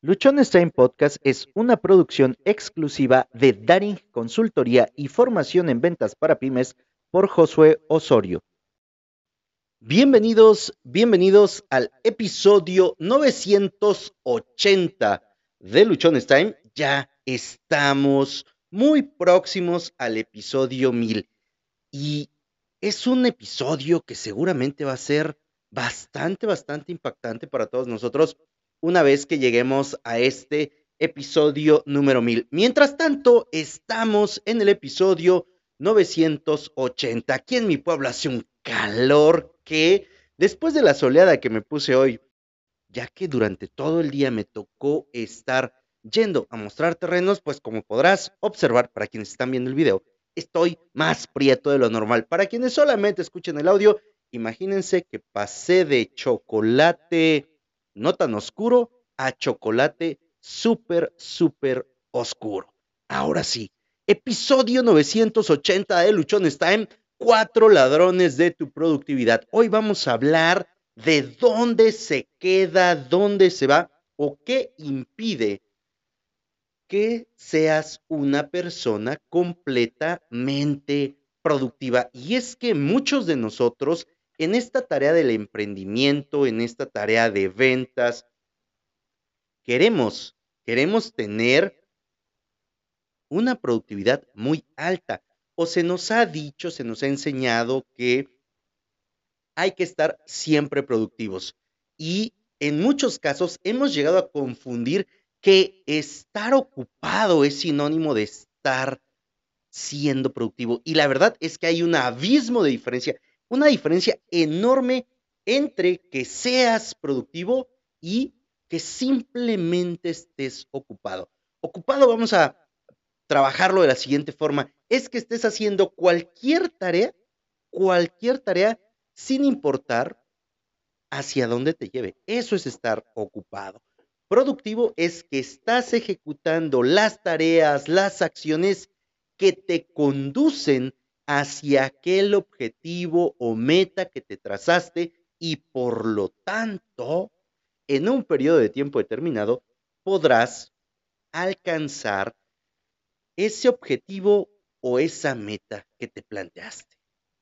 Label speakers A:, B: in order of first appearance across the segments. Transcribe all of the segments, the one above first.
A: Luchones Time Podcast es una producción exclusiva de Daring Consultoría y Formación en Ventas para Pymes por Josué Osorio. Bienvenidos, bienvenidos al episodio 980 de Luchones Time. Ya estamos muy próximos al episodio 1000 y es un episodio que seguramente va a ser bastante, bastante impactante para todos nosotros una vez que lleguemos a este episodio número 1000. Mientras tanto, estamos en el episodio 980. Aquí en mi pueblo hace un calor que después de la soleada que me puse hoy, ya que durante todo el día me tocó estar yendo a mostrar terrenos, pues como podrás observar para quienes están viendo el video, estoy más prieto de lo normal. Para quienes solamente escuchen el audio, imagínense que pasé de chocolate no tan oscuro a chocolate súper, súper oscuro. Ahora sí, episodio 980 de Luchones Time, cuatro ladrones de tu productividad. Hoy vamos a hablar de dónde se queda, dónde se va o qué impide que seas una persona completamente productiva. Y es que muchos de nosotros en esta tarea del emprendimiento, en esta tarea de ventas, queremos, queremos tener una productividad muy alta. O se nos ha dicho, se nos ha enseñado que hay que estar siempre productivos. Y en muchos casos hemos llegado a confundir que estar ocupado es sinónimo de estar siendo productivo. Y la verdad es que hay un abismo de diferencia una diferencia enorme entre que seas productivo y que simplemente estés ocupado. Ocupado vamos a trabajarlo de la siguiente forma, es que estés haciendo cualquier tarea, cualquier tarea sin importar hacia dónde te lleve. Eso es estar ocupado. Productivo es que estás ejecutando las tareas, las acciones que te conducen hacia aquel objetivo o meta que te trazaste y por lo tanto, en un periodo de tiempo determinado, podrás alcanzar ese objetivo o esa meta que te planteaste.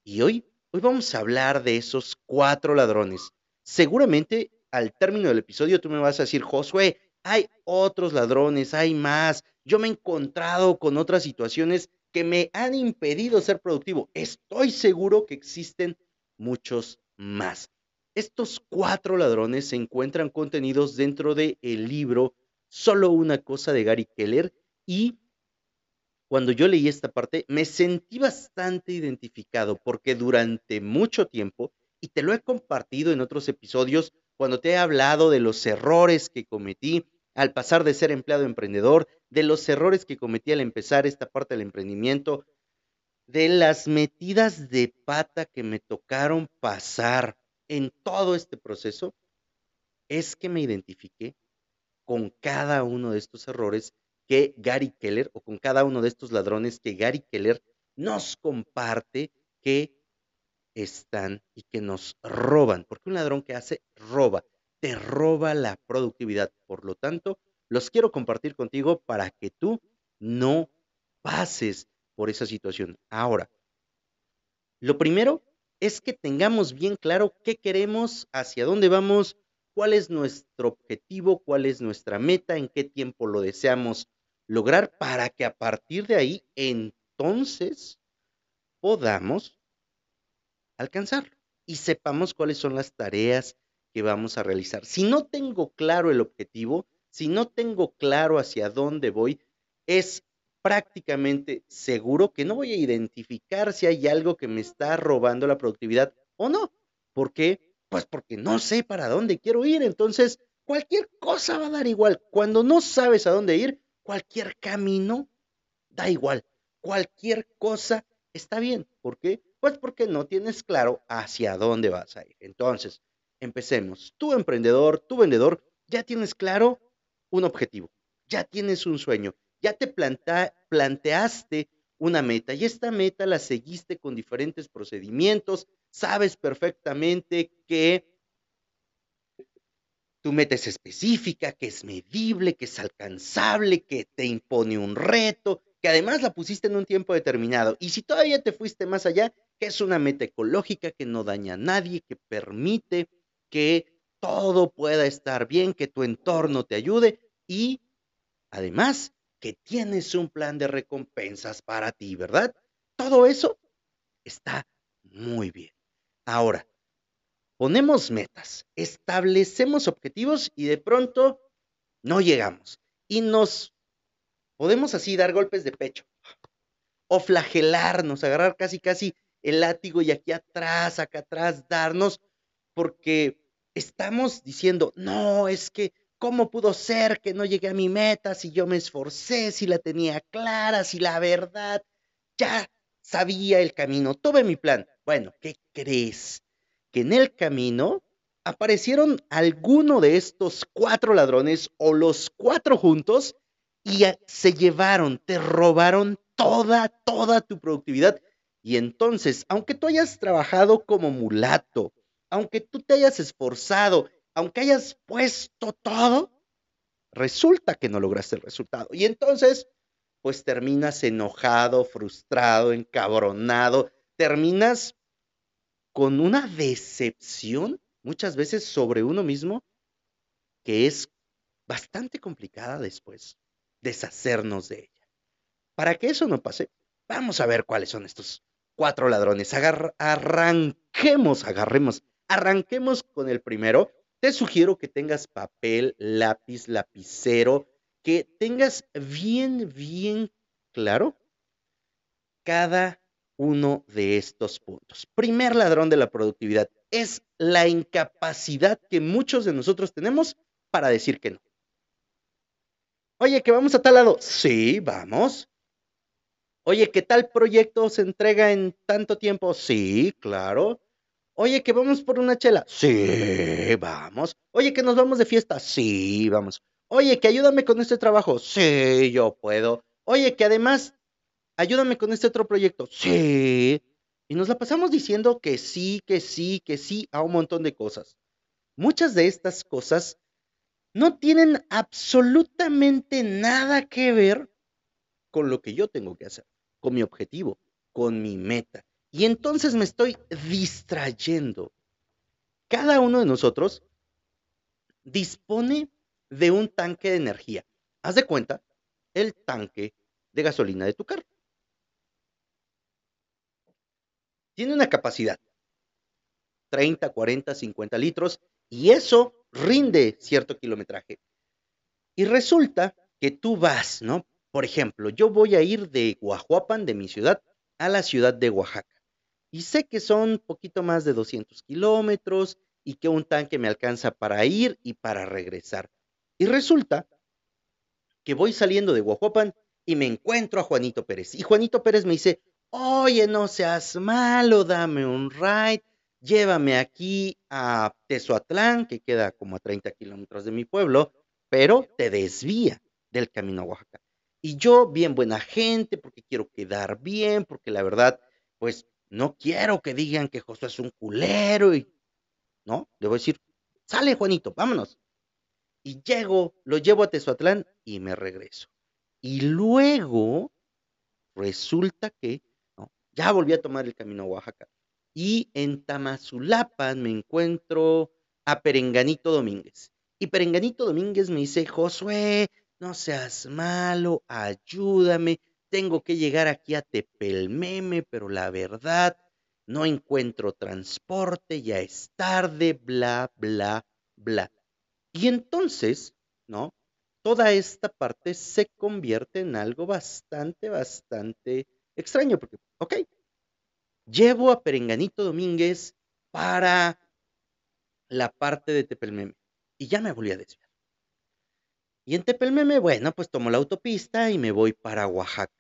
A: Y hoy, hoy vamos a hablar de esos cuatro ladrones. Seguramente al término del episodio tú me vas a decir, Josué, hay otros ladrones, hay más. Yo me he encontrado con otras situaciones que me han impedido ser productivo. Estoy seguro que existen muchos más. Estos cuatro ladrones se encuentran contenidos dentro del el libro Solo una cosa de Gary Keller y cuando yo leí esta parte me sentí bastante identificado porque durante mucho tiempo, y te lo he compartido en otros episodios, cuando te he hablado de los errores que cometí al pasar de ser empleado emprendedor, de los errores que cometí al empezar esta parte del emprendimiento, de las metidas de pata que me tocaron pasar en todo este proceso, es que me identifiqué con cada uno de estos errores que Gary Keller o con cada uno de estos ladrones que Gary Keller nos comparte que están y que nos roban, porque un ladrón que hace roba, te roba la productividad. Por lo tanto, los quiero compartir contigo para que tú no pases por esa situación. Ahora, lo primero es que tengamos bien claro qué queremos, hacia dónde vamos, cuál es nuestro objetivo, cuál es nuestra meta, en qué tiempo lo deseamos lograr, para que a partir de ahí entonces podamos alcanzarlo y sepamos cuáles son las tareas que vamos a realizar. Si no tengo claro el objetivo, si no tengo claro hacia dónde voy, es prácticamente seguro que no voy a identificar si hay algo que me está robando la productividad o no. ¿Por qué? Pues porque no sé para dónde quiero ir. Entonces, cualquier cosa va a dar igual. Cuando no sabes a dónde ir, cualquier camino da igual. Cualquier cosa está bien. ¿Por qué? Pues porque no tienes claro hacia dónde vas a ir. Entonces, empecemos. Tu emprendedor, tu vendedor, ya tienes claro un objetivo, ya tienes un sueño, ya te planteaste una meta y esta meta la seguiste con diferentes procedimientos, sabes perfectamente que tu meta es específica, que es medible, que es alcanzable, que te impone un reto, que además la pusiste en un tiempo determinado. Y si todavía te fuiste más allá, que es una meta ecológica que no daña a nadie, que permite que todo pueda estar bien, que tu entorno te ayude y además que tienes un plan de recompensas para ti, ¿verdad? Todo eso está muy bien. Ahora, ponemos metas, establecemos objetivos y de pronto no llegamos y nos podemos así dar golpes de pecho o flagelarnos, agarrar casi casi el látigo y aquí atrás, acá atrás, darnos, porque estamos diciendo, no, es que, ¿cómo pudo ser que no llegué a mi meta si yo me esforcé, si la tenía clara, si la verdad, ya sabía el camino, tuve mi plan? Bueno, ¿qué crees? Que en el camino aparecieron alguno de estos cuatro ladrones o los cuatro juntos y se llevaron, te robaron toda, toda tu productividad y entonces, aunque tú hayas trabajado como mulato, aunque tú te hayas esforzado, aunque hayas puesto todo, resulta que no lograste el resultado. Y entonces, pues terminas enojado, frustrado, encabronado, terminas con una decepción muchas veces sobre uno mismo que es bastante complicada después deshacernos de ella. Para que eso no pase, vamos a ver cuáles son estos cuatro ladrones. arranquemos, agarremos, arranquemos con el primero. Te sugiero que tengas papel, lápiz, lapicero, que tengas bien, bien claro cada uno de estos puntos. Primer ladrón de la productividad es la incapacidad que muchos de nosotros tenemos para decir que no. Oye, que vamos a tal lado. Sí, vamos. Oye, ¿qué tal proyecto se entrega en tanto tiempo? Sí, claro. Oye, que vamos por una chela. Sí, vamos. Oye, que nos vamos de fiesta. Sí, vamos. Oye, que ayúdame con este trabajo. Sí, yo puedo. Oye, que además ayúdame con este otro proyecto. Sí. Y nos la pasamos diciendo que sí, que sí, que sí a un montón de cosas. Muchas de estas cosas no tienen absolutamente nada que ver con lo que yo tengo que hacer con mi objetivo, con mi meta. Y entonces me estoy distrayendo. Cada uno de nosotros dispone de un tanque de energía. Haz de cuenta el tanque de gasolina de tu carro. Tiene una capacidad, 30, 40, 50 litros, y eso rinde cierto kilometraje. Y resulta que tú vas, ¿no? Por ejemplo, yo voy a ir de Guajuapan, de mi ciudad, a la ciudad de Oaxaca. Y sé que son poquito más de 200 kilómetros y que un tanque me alcanza para ir y para regresar. Y resulta que voy saliendo de Guajuapan y me encuentro a Juanito Pérez. Y Juanito Pérez me dice, oye, no seas malo, dame un ride, llévame aquí a Tezoatlán, que queda como a 30 kilómetros de mi pueblo, pero te desvía del camino a Oaxaca. Y yo, bien buena gente, porque quiero quedar bien, porque la verdad, pues no quiero que digan que Josué es un culero y, ¿no? Debo decir, sale Juanito, vámonos. Y llego, lo llevo a Tezuatlán y me regreso. Y luego resulta que. Ya volví a tomar el camino a Oaxaca. Y en Tamazulapan me encuentro a Perenganito Domínguez. Y Perenganito Domínguez me dice, Josué, no seas malo, ayúdame, tengo que llegar aquí a Tepelmeme, pero la verdad, no encuentro transporte, ya es tarde, bla, bla, bla. Y entonces, ¿no? Toda esta parte se convierte en algo bastante, bastante extraño, porque, ok, llevo a Perenganito Domínguez para la parte de Tepelmeme y ya me volví a desviar. Y en Tepelmeme, bueno, pues tomo la autopista y me voy para Oaxaca.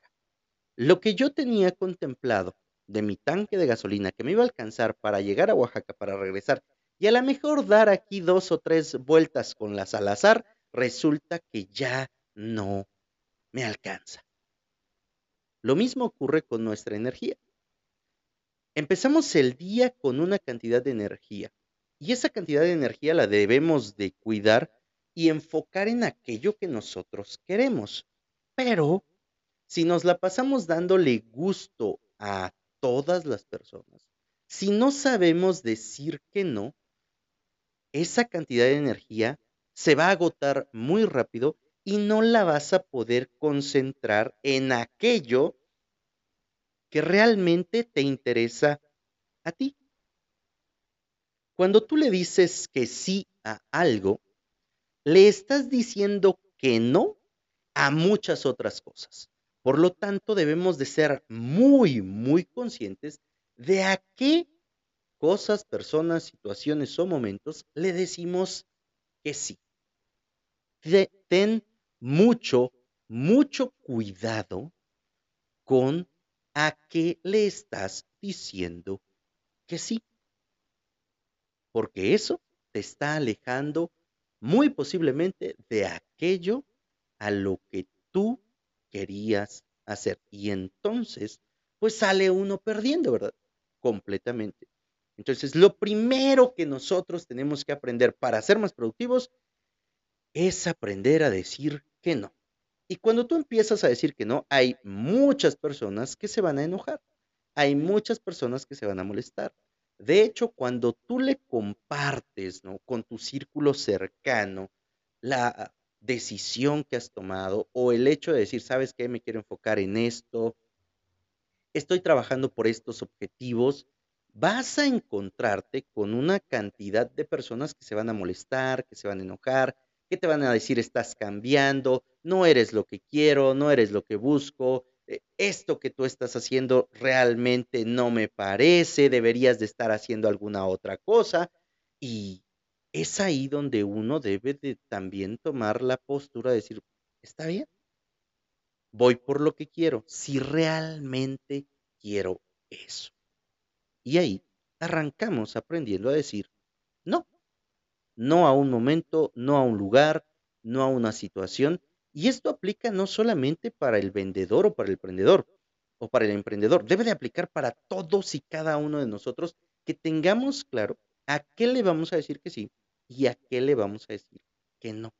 A: Lo que yo tenía contemplado de mi tanque de gasolina que me iba a alcanzar para llegar a Oaxaca, para regresar, y a lo mejor dar aquí dos o tres vueltas con la Salazar, resulta que ya no me alcanza. Lo mismo ocurre con nuestra energía. Empezamos el día con una cantidad de energía Y esa cantidad de energía la debemos de cuidar y enfocar en aquello que nosotros queremos. Pero si nos la pasamos dándole gusto a todas las personas, si no sabemos decir que no, esa cantidad de energía se va a agotar muy rápido y no la vas a poder concentrar en aquello que realmente te interesa a ti. Cuando tú le dices que sí a algo, le estás diciendo que no a muchas otras cosas. Por lo tanto, debemos de ser muy, muy conscientes de a qué cosas, personas, situaciones o momentos le decimos que sí. Ten mucho, mucho cuidado con a qué le estás diciendo que sí. Porque eso te está alejando muy posiblemente de aquello a lo que tú querías hacer. Y entonces, pues sale uno perdiendo, ¿verdad? Completamente. Entonces, lo primero que nosotros tenemos que aprender para ser más productivos es aprender a decir que no. Y cuando tú empiezas a decir que no, hay muchas personas que se van a enojar. Hay muchas personas que se van a molestar. De hecho, cuando tú le compartes, ¿no? Con tu círculo cercano la decisión que has tomado o el hecho de decir, ¿sabes qué? Me quiero enfocar en esto. Estoy trabajando por estos objetivos vas a encontrarte con una cantidad de personas que se van a molestar, que se van a enojar, que te van a decir estás cambiando, no eres lo que quiero, no eres lo que busco, esto que tú estás haciendo realmente no me parece, deberías de estar haciendo alguna otra cosa. Y es ahí donde uno debe de también tomar la postura de decir, está bien, voy por lo que quiero, si realmente quiero eso. Y ahí arrancamos aprendiendo a decir no. No a un momento, no a un lugar, no a una situación. Y esto aplica no solamente para el vendedor o para el emprendedor o para el emprendedor, debe de aplicar para todos y cada uno de nosotros que tengamos claro a qué le vamos a decir que sí y a qué le vamos a decir que no.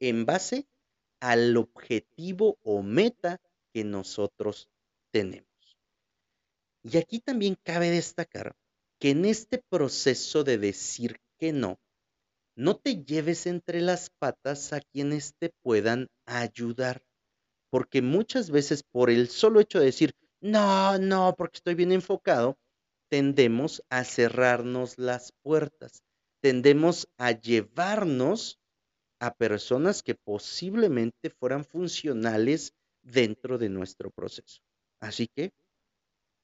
A: En base al objetivo o meta que nosotros tenemos. Y aquí también cabe destacar que en este proceso de decir que no, no te lleves entre las patas a quienes te puedan ayudar, porque muchas veces por el solo hecho de decir, no, no, porque estoy bien enfocado, tendemos a cerrarnos las puertas, tendemos a llevarnos a personas que posiblemente fueran funcionales dentro de nuestro proceso. Así que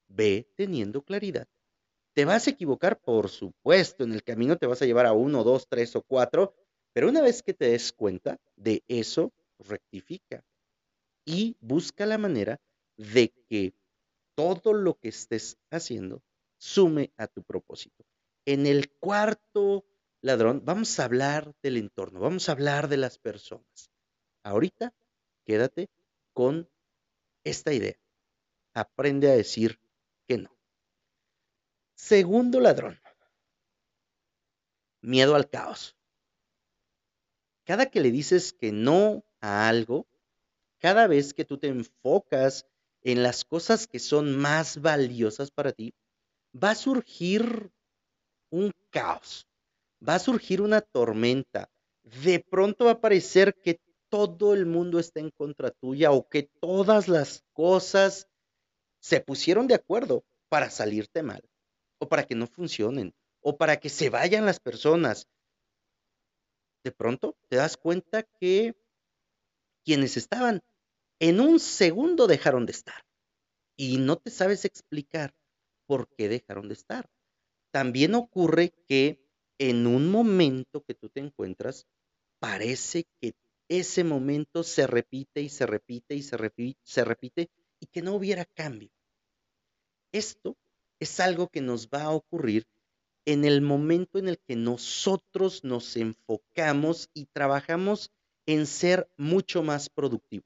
A: ve teniendo claridad. Te vas a equivocar, por supuesto, en el camino te vas a llevar a uno, dos, tres o cuatro, pero una vez que te des cuenta de eso, rectifica y busca la manera de que todo lo que estés haciendo sume a tu propósito. En el cuarto ladrón vamos a hablar del entorno, vamos a hablar de las personas. Ahorita quédate con esta idea. Aprende a decir. Segundo ladrón. Miedo al caos. Cada que le dices que no a algo, cada vez que tú te enfocas en las cosas que son más valiosas para ti, va a surgir un caos, va a surgir una tormenta. De pronto va a parecer que todo el mundo está en contra tuya o que todas las cosas se pusieron de acuerdo para salirte mal, o para que no funcionen, o para que se vayan las personas. De pronto te das cuenta que quienes estaban en un segundo dejaron de estar y no te sabes explicar por qué dejaron de estar. También ocurre que en un momento que tú te encuentras, parece que ese momento se repite y se repite y se repite, se repite y que no hubiera cambio. Esto es algo que nos va a ocurrir en el momento en el que nosotros nos enfocamos y trabajamos en ser mucho más productivos.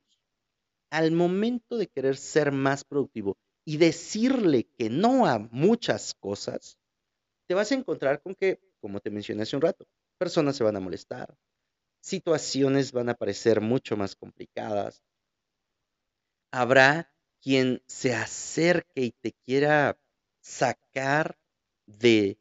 A: Al momento de querer ser más productivo y decirle que no a muchas cosas, te vas a encontrar con que como te mencioné hace un rato, personas se van a molestar, situaciones van a parecer mucho más complicadas. Habrá quien se acerque y te quiera sacar de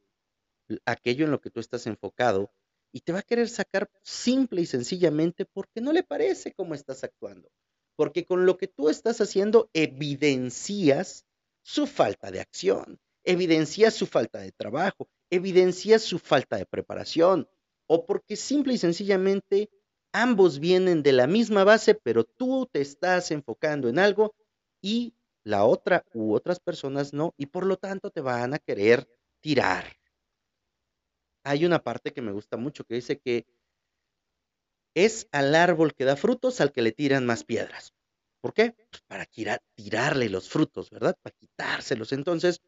A: aquello en lo que tú estás enfocado y te va a querer sacar simple y sencillamente porque no le parece cómo estás actuando. Porque con lo que tú estás haciendo evidencias su falta de acción, evidencias su falta de trabajo, evidencias su falta de preparación, o porque simple y sencillamente ambos vienen de la misma base, pero tú te estás enfocando en algo y la otra u otras personas no, y por lo tanto te van a querer tirar. Hay una parte que me gusta mucho que dice que es al árbol que da frutos al que le tiran más piedras. ¿Por qué? Pues para tirarle los frutos, ¿verdad? Para quitárselos. Entonces,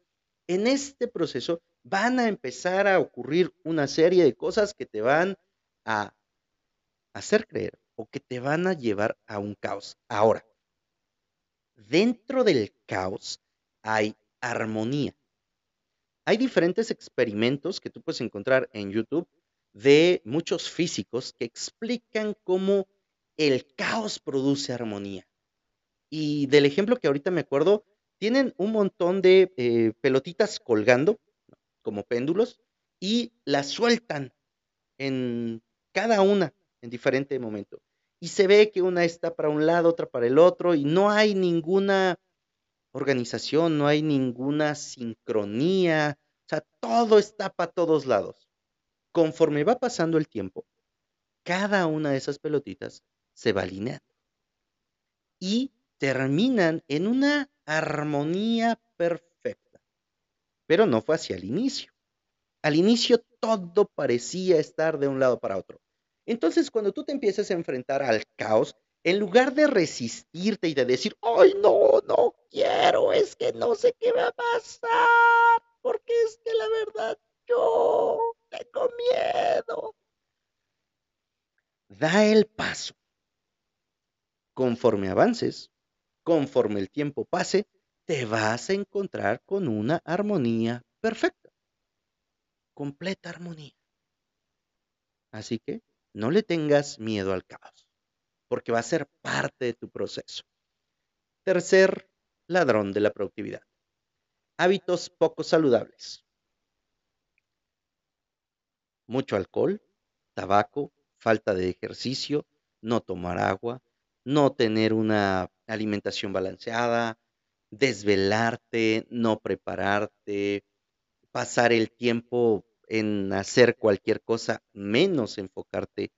A: en este proceso van a empezar a ocurrir una serie de cosas que te van a hacer creer o que te van a llevar a un caos. Ahora, dentro del caos hay armonía. Hay diferentes experimentos que tú puedes encontrar en YouTube de muchos físicos que explican cómo el caos produce armonía. Y del ejemplo que ahorita me acuerdo, tienen un montón de eh, pelotitas colgando como péndulos y las sueltan en cada una en diferente momento. Y se ve que una está para un lado, otra para el otro, y no hay ninguna organización, no hay ninguna sincronía, o sea, todo está para todos lados. Conforme va pasando el tiempo, cada una de esas pelotitas se va alineando y terminan en una armonía perfecta. Pero no fue hacia el inicio. Al inicio todo parecía estar de un lado para otro. Entonces, cuando tú te empiezas a enfrentar al caos, en lugar de resistirte y de decir, ay, no, no quiero, es que no sé qué va a pasar, porque es que la verdad yo tengo miedo. Da el paso. Conforme avances, conforme el tiempo pase, te vas a encontrar con una armonía perfecta. Completa armonía. Así que no le tengas miedo al caos, porque va a ser parte de tu proceso. Tercer ladrón de la productividad. Hábitos poco saludables. Mucho alcohol, tabaco, falta de ejercicio, no tomar agua, no tener una alimentación balanceada, desvelarte, no prepararte, pasar el tiempo en hacer cualquier cosa, menos enfocarte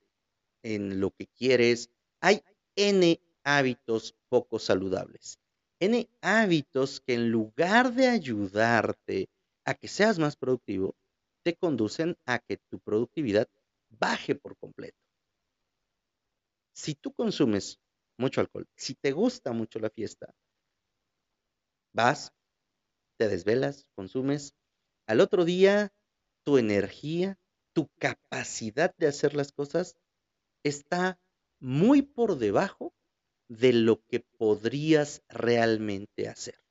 A: en lo que quieres. Hay N hábitos poco saludables. N hábitos que en lugar de ayudarte a que seas más productivo, te conducen a que tu productividad baje por completo. Si tú consumes mucho alcohol, si te gusta mucho la fiesta, vas, te desvelas, consumes, al otro día tu energía, tu capacidad de hacer las cosas está muy por debajo de lo que podrías realmente hacer.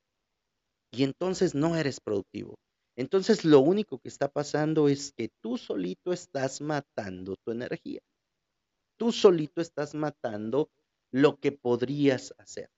A: Y entonces no eres productivo. Entonces lo único que está pasando es que tú solito estás matando tu energía. Tú solito estás matando lo que podrías hacer.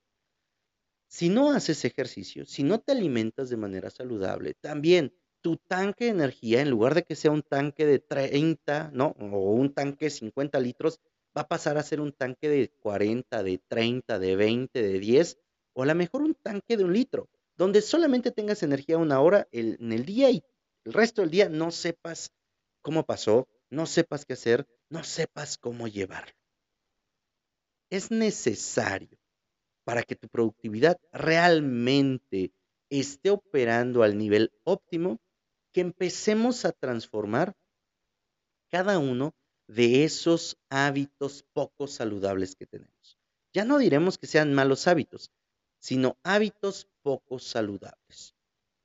A: Si no haces ejercicio, si no te alimentas de manera saludable, también tu tanque de energía, en lugar de que sea un tanque de 30, ¿no? O un tanque de 50 litros, va a pasar a ser un tanque de 40, de 30, de 20, de 10, o a lo mejor un tanque de un litro, donde solamente tengas energía una hora en el día y el resto del día no sepas cómo pasó, no sepas qué hacer, no sepas cómo llevarlo. Es necesario para que tu productividad realmente esté operando al nivel óptimo que empecemos a transformar cada uno de esos hábitos poco saludables que tenemos. Ya no diremos que sean malos hábitos, sino hábitos poco saludables.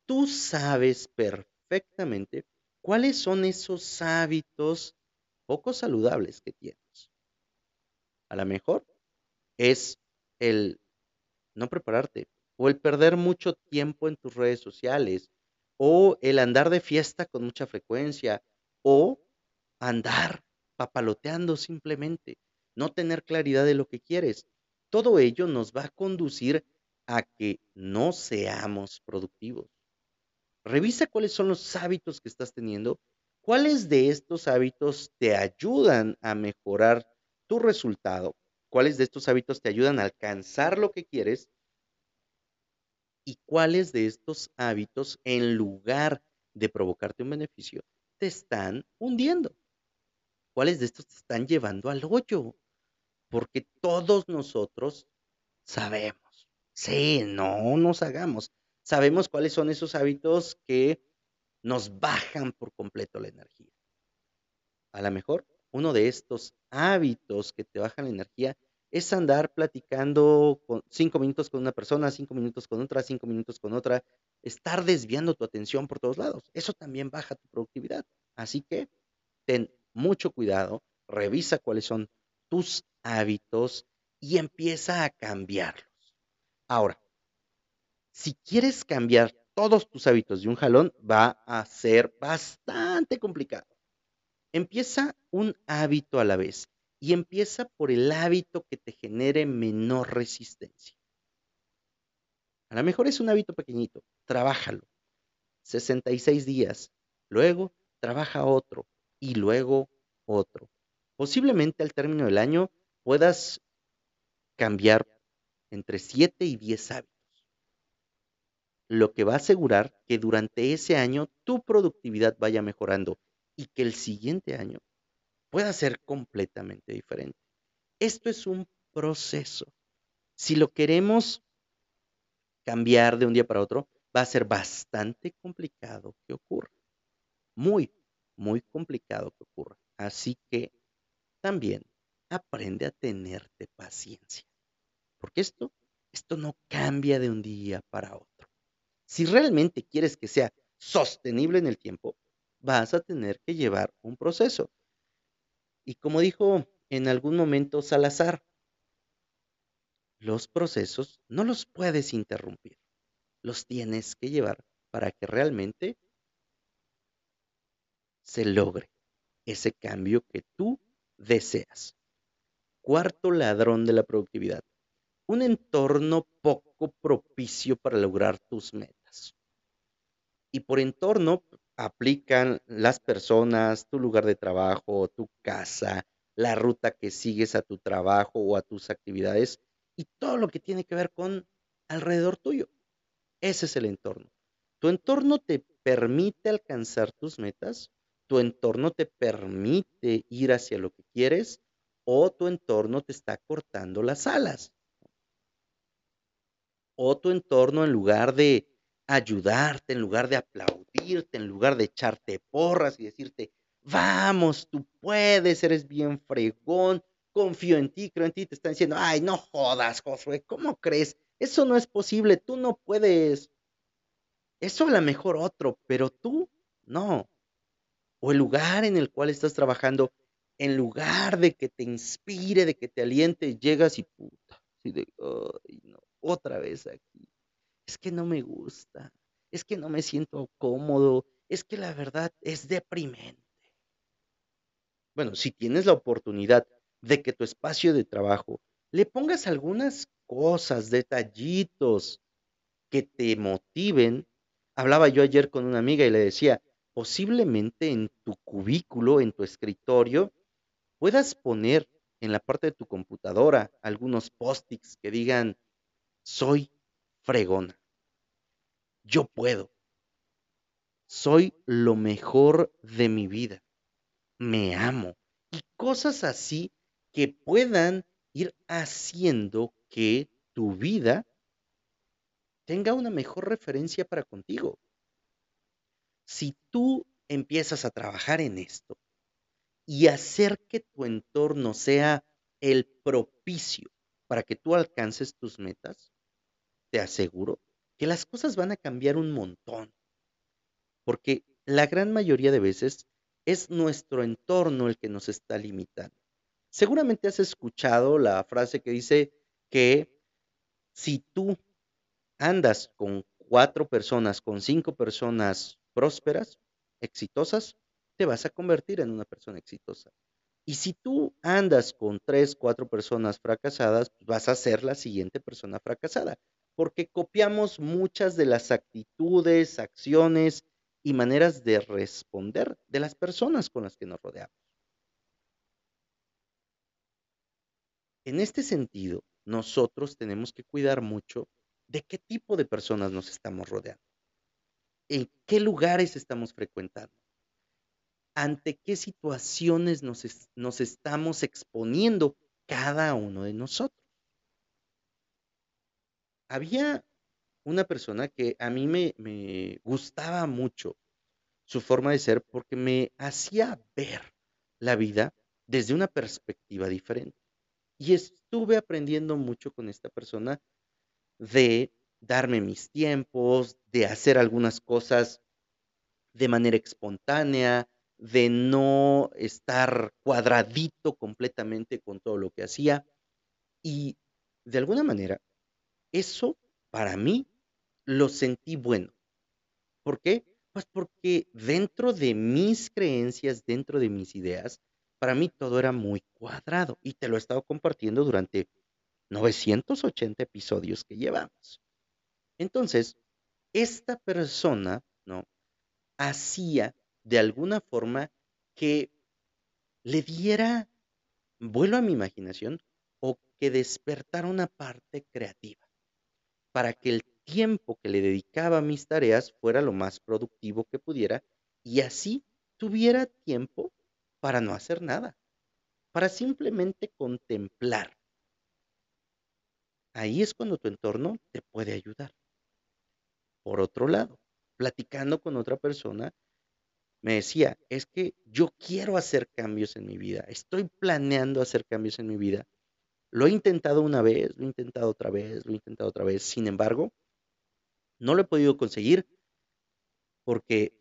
A: Tú sabes perfectamente cuáles son esos hábitos poco saludables que tienes. A lo mejor es el no prepararte o el perder mucho tiempo en tus redes sociales o el andar de fiesta con mucha frecuencia, o andar papaloteando simplemente, no tener claridad de lo que quieres. Todo ello nos va a conducir a que no seamos productivos. Revisa cuáles son los hábitos que estás teniendo, cuáles de estos hábitos te ayudan a mejorar tu resultado, cuáles de estos hábitos te ayudan a alcanzar lo que quieres y cuáles de estos hábitos, en lugar de provocarte un beneficio, te están hundiendo. ¿Cuáles de estos te están llevando al hoyo? Porque todos nosotros sabemos. Sí, no nos hagamos. Sabemos cuáles son esos hábitos que nos bajan por completo la energía. A lo mejor uno de estos hábitos que te bajan la energía es andar platicando con cinco minutos con una persona, cinco minutos con otra, cinco minutos con otra, estar desviando tu atención por todos lados. Eso también baja tu productividad. Así que ten mucho cuidado, revisa cuáles son tus hábitos y empieza a cambiarlos. Ahora, si quieres cambiar todos tus hábitos de un jalón, va a ser bastante complicado. Empieza un hábito a la vez y empieza por el hábito que te genere menor resistencia. A lo mejor es un hábito pequeñito, trabájalo. 66 días. Luego, trabaja otro y luego otro. Posiblemente al término del año puedas cambiar entre 7 y 10 hábitos, lo que va a asegurar que durante ese año tu productividad vaya mejorando y que el siguiente año pueda ser completamente diferente. Esto es un proceso. Si lo queremos cambiar de un día para otro, va a ser bastante complicado que ocurra. Muy, muy complicado que ocurra. Así que también aprende a tenerte paciencia. Porque esto, esto no cambia de un día para otro. Si realmente quieres que sea sostenible en el tiempo, vas a tener que llevar un proceso. Y como dijo en algún momento Salazar, los procesos no los puedes interrumpir, los tienes que llevar para que realmente se logre ese cambio que tú deseas. Cuarto ladrón de la productividad, un entorno poco propicio para lograr tus metas. Y por entorno aplican las personas, tu lugar de trabajo, tu casa, la ruta que sigues a tu trabajo o a tus actividades y todo lo que tiene que ver con alrededor tuyo. Ese es el entorno. Tu entorno te permite alcanzar tus metas, tu entorno te permite ir hacia lo que quieres o tu entorno te está cortando las alas. O tu entorno en lugar de ayudarte, en lugar de aplaudirte, en lugar de echarte porras y decirte, vamos, tú puedes, eres bien fregón, confío en ti, creo en ti, te están diciendo, ay, no jodas, Josué, ¿cómo crees? Eso no es posible, tú no puedes. Eso a lo mejor otro, pero tú no. O el lugar en el cual estás trabajando, en lugar de que te inspire, de que te aliente, llegas y puta, de, no, otra vez aquí es que no me gusta, es que no me siento cómodo, es que la verdad es deprimente. Bueno, si tienes la oportunidad de que tu espacio de trabajo le pongas algunas cosas, detallitos que te motiven. Hablaba yo ayer con una amiga y le decía, posiblemente en tu cubículo, en tu escritorio, puedas poner en la parte de tu computadora algunos post-its que digan, soy fregona. Yo puedo. Soy lo mejor de mi vida. Me amo. Y cosas así que puedan ir haciendo que tu vida tenga una mejor referencia para contigo. Si tú empiezas a trabajar en esto y hacer que tu entorno sea el propicio para que tú alcances tus metas, te aseguro que las cosas van a cambiar un montón. Porque la gran mayoría de veces es nuestro entorno el que nos está limitando. Seguramente has escuchado la frase que dice que si tú andas con cuatro personas, con cinco personas prósperas, exitosas, te vas a convertir en una persona exitosa. Y si tú andas con tres, cuatro personas fracasadas, pues, vas a ser la siguiente persona fracasada, porque copiamos muchas de las actitudes, acciones y maneras de responder de las personas con las que nos rodeamos. En este sentido, nosotros tenemos que cuidar mucho de qué tipo de personas nos estamos rodeando, en qué lugares estamos frecuentando ante qué situaciones nos, estamos exponiendo cada uno de nosotros. Había una persona que a mí me, me gustaba mucho su forma de ser porque me hacía ver la vida desde una perspectiva diferente. Y estuve aprendiendo mucho con esta persona de darme mis tiempos, de hacer algunas cosas de manera espontánea, de no estar cuadradito completamente con todo lo que hacía. Y de alguna manera, eso para mí lo sentí bueno. ¿Por qué? Pues porque dentro de mis creencias, dentro de mis ideas, para mí todo era muy cuadrado y te lo he estado compartiendo durante 980 episodios que llevamos. Entonces, esta persona, ¿no? Hacía de alguna forma que le diera vuelo a mi imaginación o que despertara una parte creativa para que el tiempo que le dedicaba a mis tareas fuera lo más productivo que pudiera y así tuviera tiempo para no hacer nada, para simplemente contemplar. Ahí es cuando tu entorno te puede ayudar. Por otro lado, platicando con otra persona, me decía, es que yo quiero hacer cambios en mi vida, estoy planeando hacer cambios en mi vida. Lo he intentado una vez, lo he intentado otra vez, lo he intentado otra vez. Sin embargo, no lo he podido conseguir porque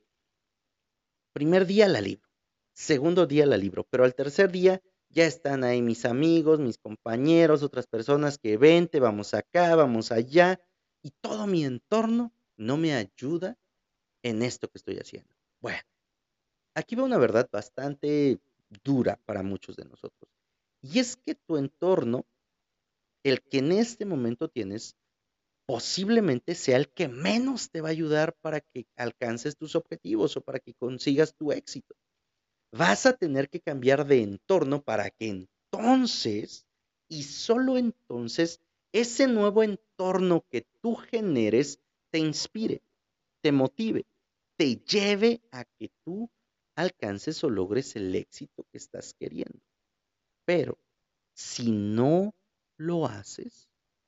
A: primer día la libro, segundo día la libro, pero al tercer día ya están ahí mis amigos, mis compañeros, otras personas que vente, vamos acá, vamos allá, y todo mi entorno no me ayuda en esto que estoy haciendo. Bueno, Aquí va una verdad bastante dura para muchos de nosotros. Y es que tu entorno, el que en este momento tienes, posiblemente sea el que menos te va a ayudar para que alcances tus objetivos o para que consigas tu éxito. Vas a tener que cambiar de entorno para que entonces, y solo entonces, ese nuevo entorno que tú generes te inspire, te motive, te lleve a que tú alcances o logres el éxito que estás queriendo. Pero si no lo haces,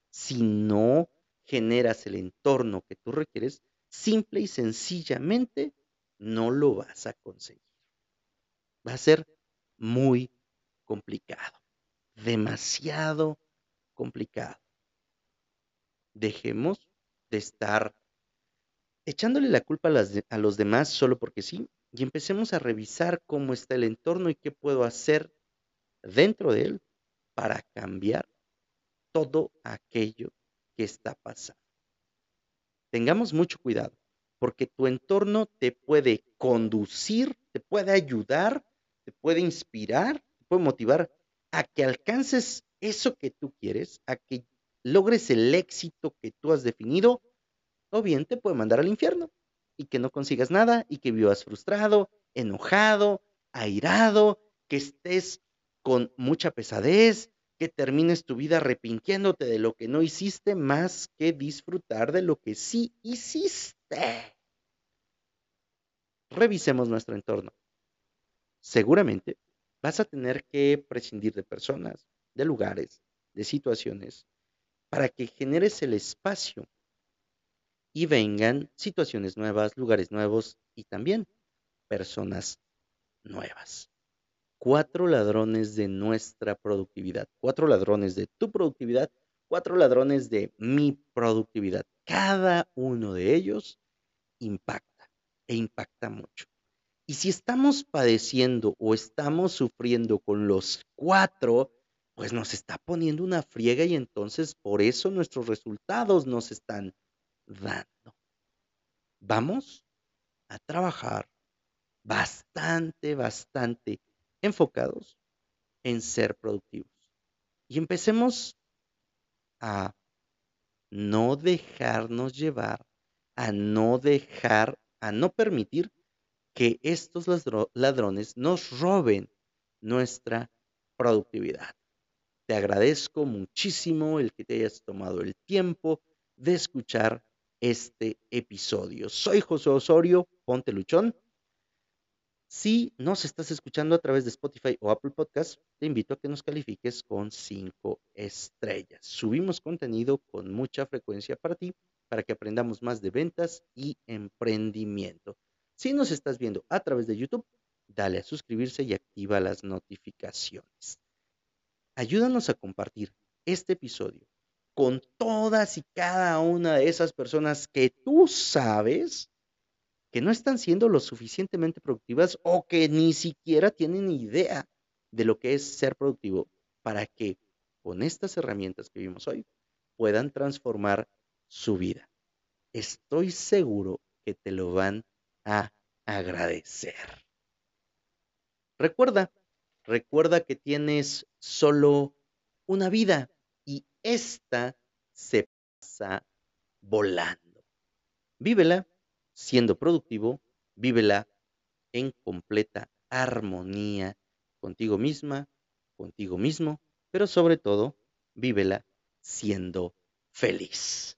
A: si no generas el entorno que tú requieres, simple y sencillamente no lo vas a conseguir. Va a ser muy complicado, demasiado complicado. Dejemos de estar echándole la culpa a, los demás solo porque sí, y empecemos a revisar cómo está el entorno y qué puedo hacer dentro de él para cambiar todo aquello que está pasando. Tengamos mucho cuidado, porque tu entorno te puede conducir, te puede ayudar, te puede inspirar, te puede motivar a que alcances eso que tú quieres, a que logres el éxito que tú has definido, o bien te puede mandar al infierno y que no consigas nada y que vivas frustrado, enojado, airado, que estés con mucha pesadez, que termines tu vida arrepintiéndote de lo que no hiciste más que disfrutar de lo que sí hiciste. Revisemos nuestro entorno. Seguramente vas a tener que prescindir de personas, de lugares, de situaciones, para que generes el espacio y vengan situaciones nuevas, lugares nuevos y también personas nuevas. Cuatro ladrones de nuestra productividad, cuatro ladrones de tu productividad, cuatro ladrones de mi productividad. Cada uno de ellos impacta e impacta mucho. Y si estamos padeciendo o estamos sufriendo con los cuatro, pues nos está poniendo una friega y entonces por eso nuestros resultados nos están dando. Vamos a trabajar bastante, bastante enfocados en ser productivos. Y empecemos a no dejarnos llevar, a no dejar, a no permitir que estos ladrones nos roben nuestra productividad. Te agradezco muchísimo el que te hayas tomado el tiempo de escuchar este episodio. Soy José Osorio, ponte luchón. Si nos estás escuchando a través de Spotify o Apple Podcast, te invito a que nos califiques con cinco estrellas. Subimos contenido con mucha frecuencia para ti, para que aprendamos más de ventas y emprendimiento. Si nos estás viendo a través de YouTube, dale a suscribirse y activa las notificaciones. Ayúdanos a compartir este episodio con todas y cada una de esas personas que tú sabes que no están siendo lo suficientemente productivas o que ni siquiera tienen idea de lo que es ser productivo para que con estas herramientas que vimos hoy puedan transformar su vida. Estoy seguro que te lo van a agradecer. Recuerda, recuerda que tienes solo una vida y esta se pasa volando. Vívela siendo productivo, vívela en completa armonía contigo misma, contigo mismo, pero sobre todo, vívela siendo feliz.